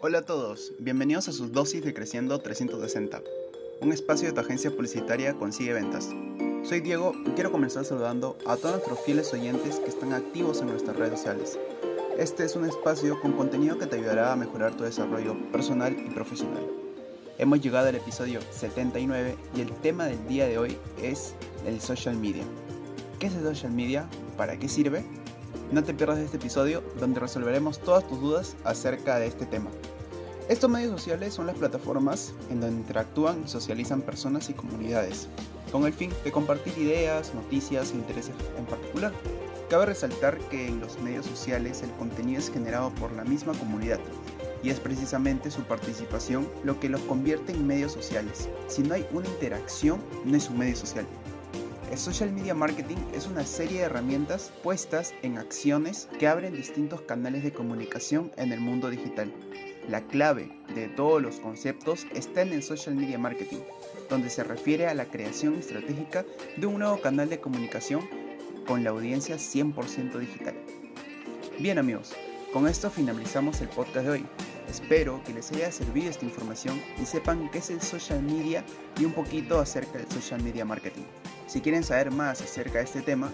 Hola a todos, bienvenidos a sus dosis de Creciendo 360, un espacio de tu agencia publicitaria Consigue Ventas. Soy Diego y quiero comenzar saludando a todos nuestros fieles oyentes que están activos en nuestras redes sociales. Este es un espacio con contenido que te ayudará a mejorar tu desarrollo personal y profesional. Hemos llegado al episodio 79 y el tema del día de hoy es el social media. ¿Qué es el social media? ¿Para qué sirve? No te pierdas este episodio donde resolveremos todas tus dudas acerca de este tema. Estos medios sociales son las plataformas en donde interactúan y socializan personas y comunidades, con el fin de compartir ideas, noticias e intereses en particular. Cabe resaltar que en los medios sociales el contenido es generado por la misma comunidad y es precisamente su participación lo que los convierte en medios sociales. Si no hay una interacción, no es un medio social. El social media marketing es una serie de herramientas puestas en acciones que abren distintos canales de comunicación en el mundo digital. La clave de todos los conceptos está en el social media marketing, donde se refiere a la creación estratégica de un nuevo canal de comunicación con la audiencia 100% digital. Bien amigos, con esto finalizamos el podcast de hoy. Espero que les haya servido esta información y sepan qué es el social media y un poquito acerca del social media marketing. Si quieren saber más acerca de este tema,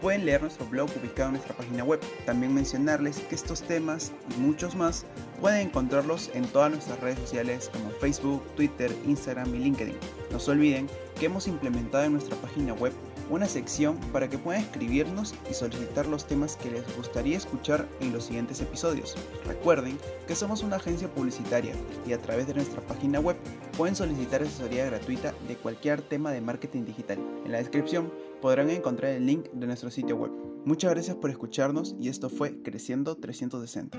pueden leer nuestro blog ubicado en nuestra página web. También mencionarles que estos temas y muchos más pueden encontrarlos en todas nuestras redes sociales como Facebook, Twitter, Instagram y LinkedIn. No se olviden que hemos implementado en nuestra página web una sección para que puedan escribirnos y solicitar los temas que les gustaría escuchar en los siguientes episodios. Recuerden que somos una agencia publicitaria y a través de nuestra página web pueden solicitar asesoría gratuita de cualquier tema de marketing digital. En la descripción podrán encontrar el link de nuestro sitio web. Muchas gracias por escucharnos y esto fue Creciendo 360.